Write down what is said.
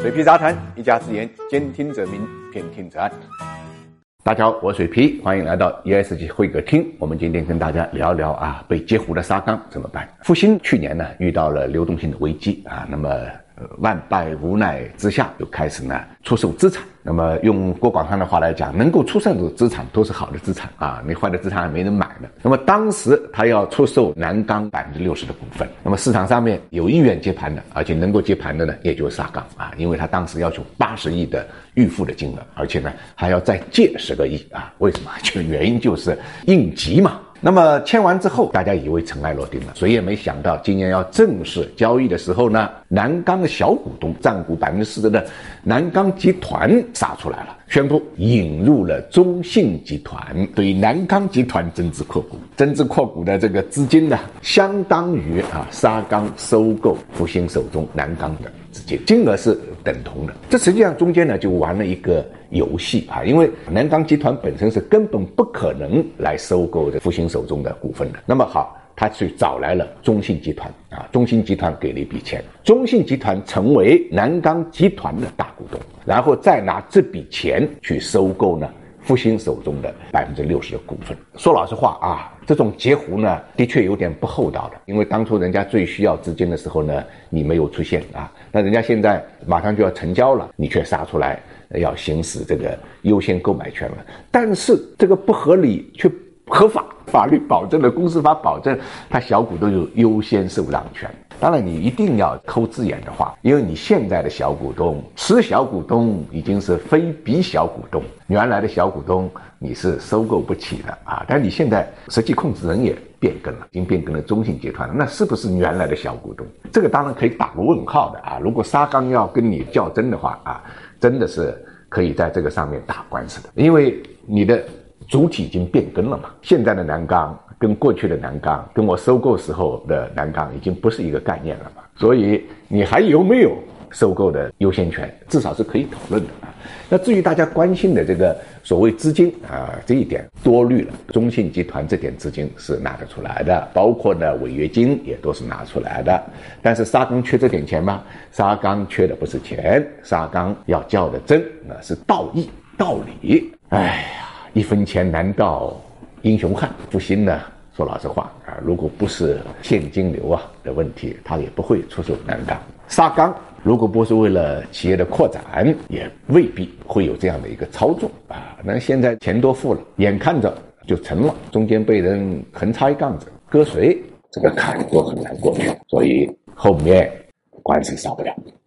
水皮杂谈，一家之言，兼听则明，偏听则暗。大家好，我是水皮，欢迎来到 ESG 会客厅。我们今天跟大家聊聊啊，被截胡的沙钢怎么办？复兴去年呢遇到了流动性的危机啊，那么。万般无奈之下，就开始呢出售资产。那么用郭广昌的话来讲，能够出售的资产都是好的资产啊，你坏的资产还没人买呢。那么当时他要出售南钢百分之六十的股份，那么市场上面有意愿接盘的，而且能够接盘的呢，也就是沙钢啊，因为他当时要求八十亿的预付的金额，而且呢还要再借十个亿啊。为什么？就原因就是应急嘛。那么签完之后，大家以为尘埃落定了，谁也没想到今年要正式交易的时候呢，南钢的小股东占股百分之四十的南钢集团杀出来了，宣布引入了中信集团，对南钢集团增资扩股，增资扩股的这个资金呢，相当于啊沙钢收购复兴手中南钢的资金，金额是等同的。这实际上中间呢就玩了一个。游戏啊，因为南钢集团本身是根本不可能来收购的复兴手中的股份的。那么好，他去找来了中信集团啊，中信集团给了一笔钱，中信集团成为南钢集团的大股东，然后再拿这笔钱去收购呢复兴手中的百分之六十的股份。说老实话啊，这种截胡呢，的确有点不厚道的，因为当初人家最需要资金的时候呢，你没有出现啊，那人家现在马上就要成交了，你却杀出来。要行使这个优先购买权了，但是这个不合理却合法，法律保证了，公司法保证，他小股东有优先受让权。当然，你一定要抠字眼的话，因为你现在的小股东，持小股东已经是非比小股东，原来的小股东你是收购不起的啊。但你现在实际控制人也变更了，已经变更了中信集团了，那是不是原来的小股东？这个当然可以打个问号的啊。如果沙钢要跟你较真的话啊。真的是可以在这个上面打官司的，因为你的主体已经变更了嘛。现在的南钢跟过去的南钢，跟我收购时候的南钢已经不是一个概念了嘛。所以你还有没有？收购的优先权至少是可以讨论的啊。那至于大家关心的这个所谓资金啊，这一点多虑了。中信集团这点资金是拿得出来的，包括呢违约金也都是拿出来的。但是沙钢缺这点钱吗？沙钢缺的不是钱，沙钢要较的真那是道义道理。哎呀，一分钱难倒英雄汉。复兴呢，说老实话啊，如果不是现金流啊的问题，他也不会出手南钢。沙钢。如果不是为了企业的扩展，也未必会有这样的一个操作啊。那现在钱多付了，眼看着就成了，中间被人横插一杠子，割谁这个坎都很难过去，所以后面官司少不了。